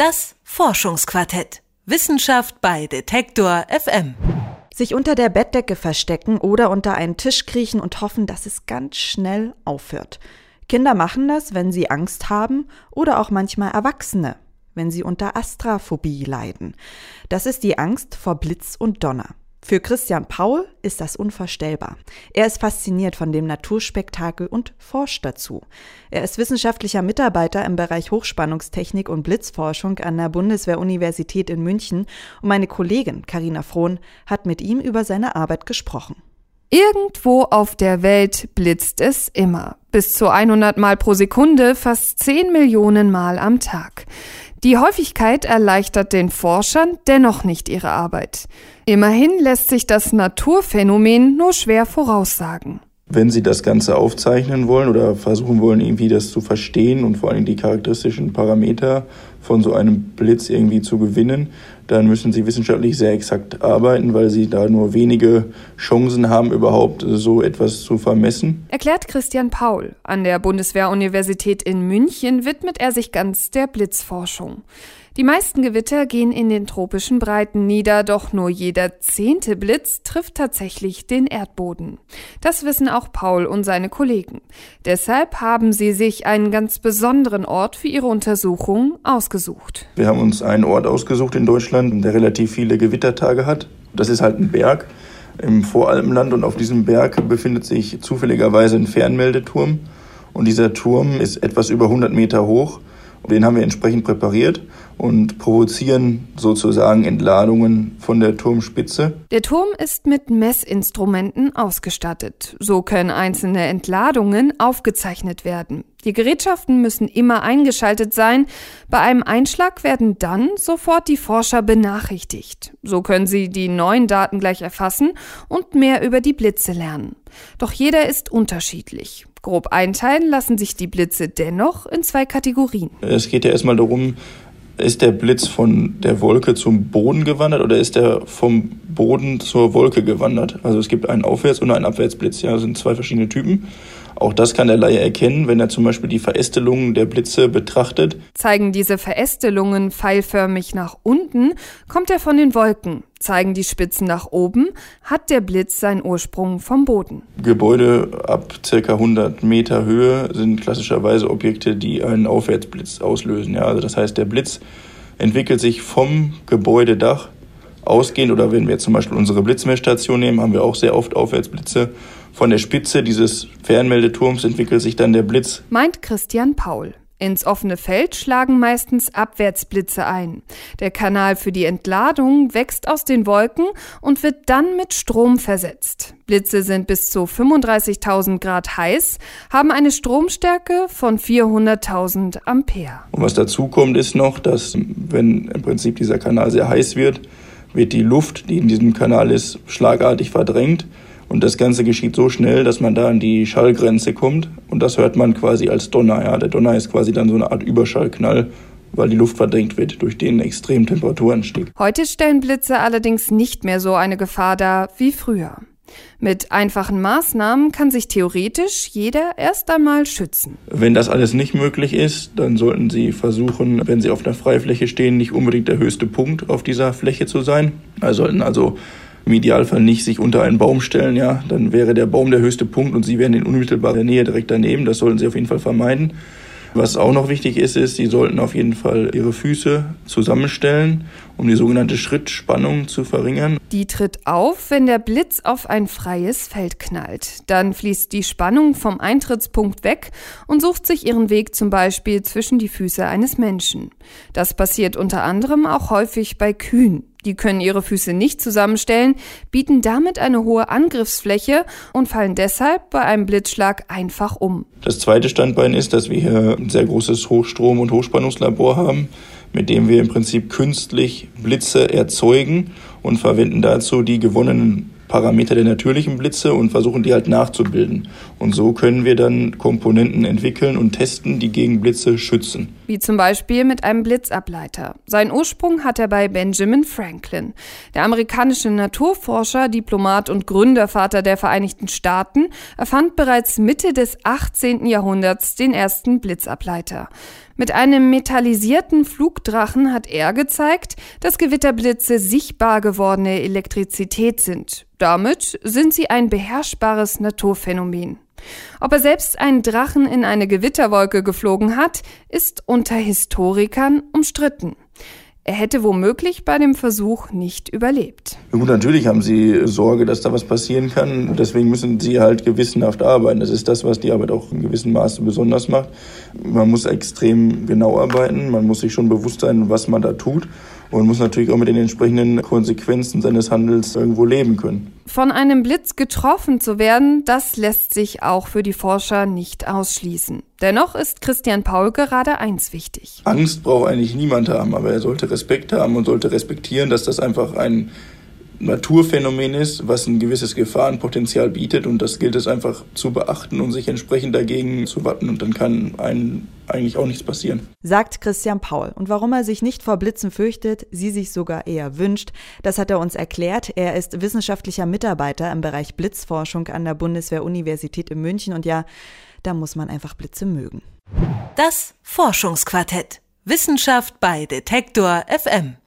Das Forschungsquartett. Wissenschaft bei Detektor FM. Sich unter der Bettdecke verstecken oder unter einen Tisch kriechen und hoffen, dass es ganz schnell aufhört. Kinder machen das, wenn sie Angst haben oder auch manchmal Erwachsene, wenn sie unter Astraphobie leiden. Das ist die Angst vor Blitz und Donner. Für Christian Paul ist das unvorstellbar. Er ist fasziniert von dem Naturspektakel und forscht dazu. Er ist wissenschaftlicher Mitarbeiter im Bereich Hochspannungstechnik und Blitzforschung an der Bundeswehr-Universität in München und meine Kollegin Karina Frohn hat mit ihm über seine Arbeit gesprochen. Irgendwo auf der Welt blitzt es immer. Bis zu 100 Mal pro Sekunde, fast 10 Millionen Mal am Tag. Die Häufigkeit erleichtert den Forschern dennoch nicht ihre Arbeit. Immerhin lässt sich das Naturphänomen nur schwer voraussagen. Wenn Sie das Ganze aufzeichnen wollen oder versuchen wollen, irgendwie das zu verstehen und vor allem die charakteristischen Parameter von so einem Blitz irgendwie zu gewinnen, dann müssen Sie wissenschaftlich sehr exakt arbeiten, weil Sie da nur wenige Chancen haben, überhaupt so etwas zu vermessen. Erklärt Christian Paul. An der Bundeswehr-Universität in München widmet er sich ganz der Blitzforschung. Die meisten Gewitter gehen in den tropischen Breiten nieder, doch nur jeder zehnte Blitz trifft tatsächlich den Erdboden. Das wissen auch Paul und seine Kollegen. Deshalb haben sie sich einen ganz besonderen Ort für ihre Untersuchung ausgesucht. Wir haben uns einen Ort ausgesucht in Deutschland, der relativ viele Gewittertage hat. Das ist halt ein Berg im Voralpenland und auf diesem Berg befindet sich zufälligerweise ein Fernmeldeturm. Und dieser Turm ist etwas über 100 Meter hoch. Den haben wir entsprechend präpariert und provozieren sozusagen Entladungen von der Turmspitze. Der Turm ist mit Messinstrumenten ausgestattet. So können einzelne Entladungen aufgezeichnet werden. Die Gerätschaften müssen immer eingeschaltet sein. Bei einem Einschlag werden dann sofort die Forscher benachrichtigt. So können sie die neuen Daten gleich erfassen und mehr über die Blitze lernen. Doch jeder ist unterschiedlich. Grob einteilen lassen sich die Blitze dennoch in zwei Kategorien. Es geht ja erstmal darum, ist der Blitz von der Wolke zum Boden gewandert oder ist er vom Boden zur Wolke gewandert? Also es gibt einen Aufwärts- und einen Abwärtsblitz. Ja, das sind zwei verschiedene Typen. Auch das kann der Laie erkennen, wenn er zum Beispiel die Verästelungen der Blitze betrachtet. Zeigen diese Verästelungen pfeilförmig nach unten, kommt er von den Wolken. Zeigen die Spitzen nach oben, hat der Blitz seinen Ursprung vom Boden. Gebäude ab ca. 100 Meter Höhe sind klassischerweise Objekte, die einen Aufwärtsblitz auslösen. Ja, also das heißt, der Blitz entwickelt sich vom Gebäudedach ausgehend oder wenn wir zum Beispiel unsere Blitzmessstation nehmen, haben wir auch sehr oft Aufwärtsblitze von der Spitze dieses Fernmeldeturms entwickelt sich dann der Blitz. Meint Christian Paul. Ins offene Feld schlagen meistens Abwärtsblitze ein. Der Kanal für die Entladung wächst aus den Wolken und wird dann mit Strom versetzt. Blitze sind bis zu 35.000 Grad heiß, haben eine Stromstärke von 400.000 Ampere. Und was dazu kommt, ist noch, dass wenn im Prinzip dieser Kanal sehr heiß wird, wird die Luft, die in diesem Kanal ist, schlagartig verdrängt. Und das Ganze geschieht so schnell, dass man da an die Schallgrenze kommt. Und das hört man quasi als Donner. Ja. Der Donner ist quasi dann so eine Art Überschallknall, weil die Luft verdrängt wird, durch den extrem Temperatur entsteht. Heute stellen Blitze allerdings nicht mehr so eine Gefahr dar wie früher. Mit einfachen Maßnahmen kann sich theoretisch jeder erst einmal schützen. Wenn das alles nicht möglich ist, dann sollten Sie versuchen, wenn Sie auf einer Freifläche stehen, nicht unbedingt der höchste Punkt auf dieser Fläche zu sein. Sie sollten also im Idealfall nicht sich unter einen Baum stellen, ja, dann wäre der Baum der höchste Punkt und Sie wären in unmittelbarer Nähe direkt daneben. Das sollten Sie auf jeden Fall vermeiden. Was auch noch wichtig ist, ist, Sie sollten auf jeden Fall Ihre Füße zusammenstellen, um die sogenannte Schrittspannung zu verringern. Die tritt auf, wenn der Blitz auf ein freies Feld knallt. Dann fließt die Spannung vom Eintrittspunkt weg und sucht sich ihren Weg zum Beispiel zwischen die Füße eines Menschen. Das passiert unter anderem auch häufig bei Kühen. Die können ihre Füße nicht zusammenstellen, bieten damit eine hohe Angriffsfläche und fallen deshalb bei einem Blitzschlag einfach um. Das zweite Standbein ist, dass wir hier ein sehr großes Hochstrom- und Hochspannungslabor haben, mit dem wir im Prinzip künstlich Blitze erzeugen und verwenden dazu die gewonnenen Parameter der natürlichen Blitze und versuchen die halt nachzubilden. Und so können wir dann Komponenten entwickeln und testen, die gegen Blitze schützen. Wie zum Beispiel mit einem Blitzableiter. Seinen Ursprung hat er bei Benjamin Franklin. Der amerikanische Naturforscher, Diplomat und Gründervater der Vereinigten Staaten erfand bereits Mitte des 18. Jahrhunderts den ersten Blitzableiter. Mit einem metallisierten Flugdrachen hat er gezeigt, dass Gewitterblitze sichtbar gewordene Elektrizität sind. Damit sind sie ein beherrschbares Naturphänomen. Ob er selbst einen Drachen in eine Gewitterwolke geflogen hat, ist unter Historikern umstritten. Er hätte womöglich bei dem Versuch nicht überlebt. Gut, natürlich haben sie Sorge, dass da was passieren kann. Deswegen müssen sie halt gewissenhaft arbeiten. Das ist das, was die Arbeit auch in gewissem Maße besonders macht. Man muss extrem genau arbeiten. Man muss sich schon bewusst sein, was man da tut und muss natürlich auch mit den entsprechenden Konsequenzen seines Handels irgendwo leben können. Von einem Blitz getroffen zu werden, das lässt sich auch für die Forscher nicht ausschließen. Dennoch ist Christian Paul gerade eins wichtig. Angst braucht eigentlich niemand haben, aber er sollte Respekt haben und sollte respektieren, dass das einfach ein Naturphänomen ist, was ein gewisses Gefahrenpotenzial bietet und das gilt es einfach zu beachten und sich entsprechend dagegen zu watten und dann kann einem eigentlich auch nichts passieren. Sagt Christian Paul. Und warum er sich nicht vor Blitzen fürchtet, sie sich sogar eher wünscht, das hat er uns erklärt. Er ist wissenschaftlicher Mitarbeiter im Bereich Blitzforschung an der Bundeswehr-Universität in München und ja, da muss man einfach Blitze mögen. Das Forschungsquartett. Wissenschaft bei Detektor FM.